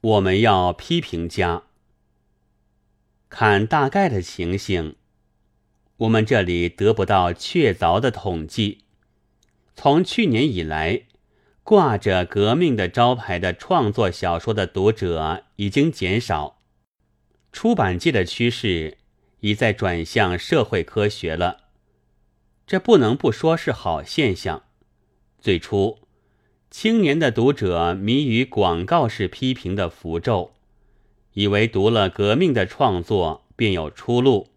我们要批评家。看大概的情形，我们这里得不到确凿的统计。从去年以来，挂着革命的招牌的创作小说的读者已经减少，出版界的趋势已在转向社会科学了。这不能不说是好现象。最初，青年的读者迷于广告式批评的符咒，以为读了革命的创作便有出路，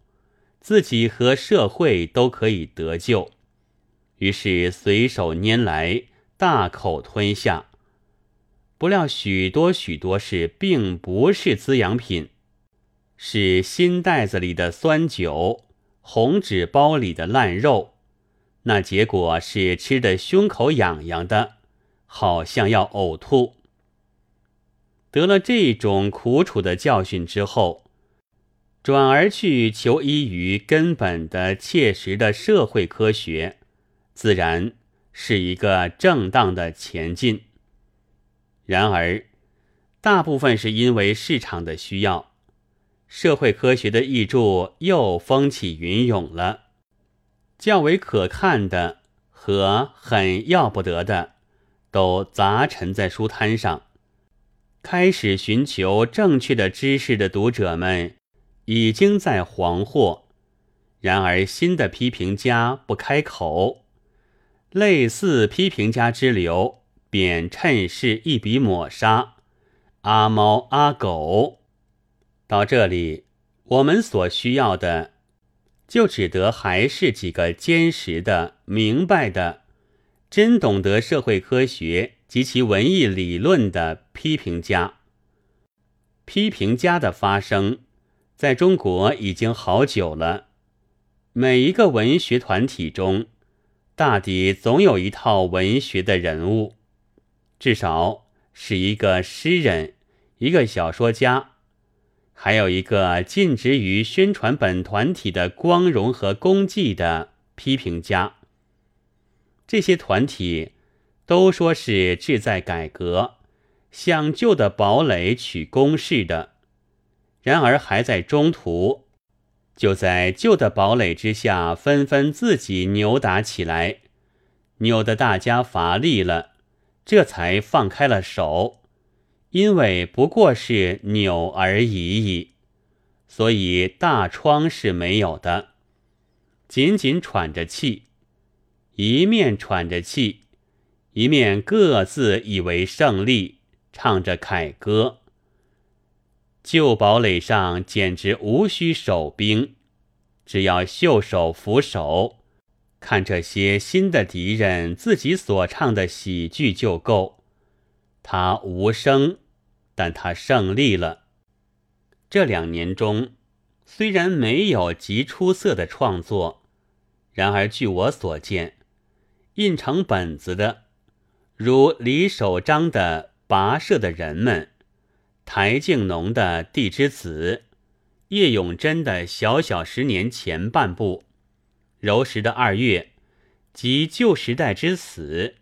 自己和社会都可以得救，于是随手拈来，大口吞下。不料许多许多事并不是滋养品，是新袋子里的酸酒，红纸包里的烂肉。那结果是吃的胸口痒痒的，好像要呕吐。得了这种苦楚的教训之后，转而去求医于根本的、切实的社会科学，自然是一个正当的前进。然而，大部分是因为市场的需要，社会科学的译著又风起云涌了。较为可看的和很要不得的，都杂陈在书摊上。开始寻求正确的知识的读者们，已经在惶惑。然而新的批评家不开口，类似批评家之流便趁势一笔抹杀。阿猫阿狗，到这里，我们所需要的。就只得还是几个坚实的、明白的、真懂得社会科学及其文艺理论的批评家。批评家的发生，在中国已经好久了。每一个文学团体中，大抵总有一套文学的人物，至少是一个诗人，一个小说家。还有一个尽职于宣传本团体的光荣和功绩的批评家。这些团体都说是志在改革，向旧的堡垒取攻势的，然而还在中途，就在旧的堡垒之下纷纷自己扭打起来，扭得大家乏力了，这才放开了手。因为不过是扭而已矣，所以大疮是没有的，紧紧喘着气，一面喘着气，一面各自以为胜利，唱着凯歌。旧堡垒上简直无需守兵，只要袖手扶手，看这些新的敌人自己所唱的喜剧就够。他无声，但他胜利了。这两年中，虽然没有极出色的创作，然而据我所见，印成本子的，如李守章的《跋涉的人们》，台静农的《地之子》，叶永贞的《小小十年前半部》，柔石的《二月》，及《旧时代之死》。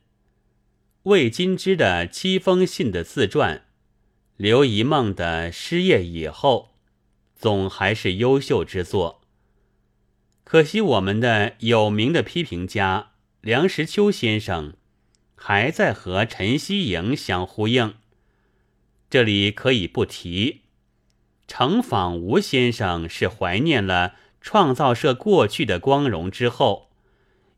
魏金之的七封信的自传，刘一梦的失业以后，总还是优秀之作。可惜我们的有名的批评家梁实秋先生，还在和陈希莹相呼应。这里可以不提，程仿吴先生是怀念了创造社过去的光荣之后，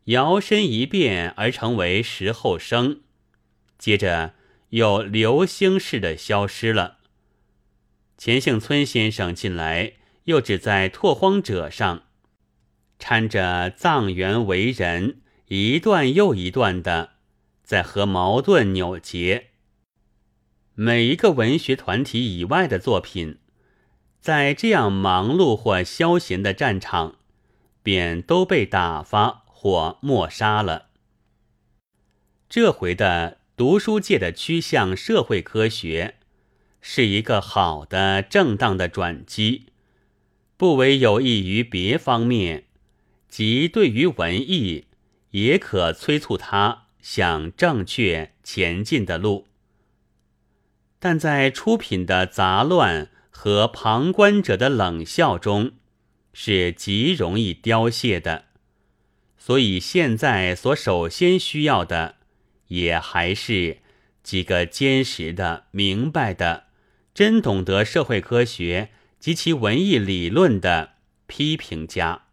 摇身一变而成为时后生。接着又流星似的消失了。钱幸村先生进来，又只在《拓荒者》上掺着藏原为人，一段又一段的在和矛盾扭结。每一个文学团体以外的作品，在这样忙碌或消闲的战场，便都被打发或抹杀了。这回的。读书界的趋向社会科学，是一个好的、正当的转机，不为有益于别方面，即对于文艺，也可催促他向正确前进的路。但在出品的杂乱和旁观者的冷笑中，是极容易凋谢的。所以现在所首先需要的，也还是几个坚实的、明白的、真懂得社会科学及其文艺理论的批评家。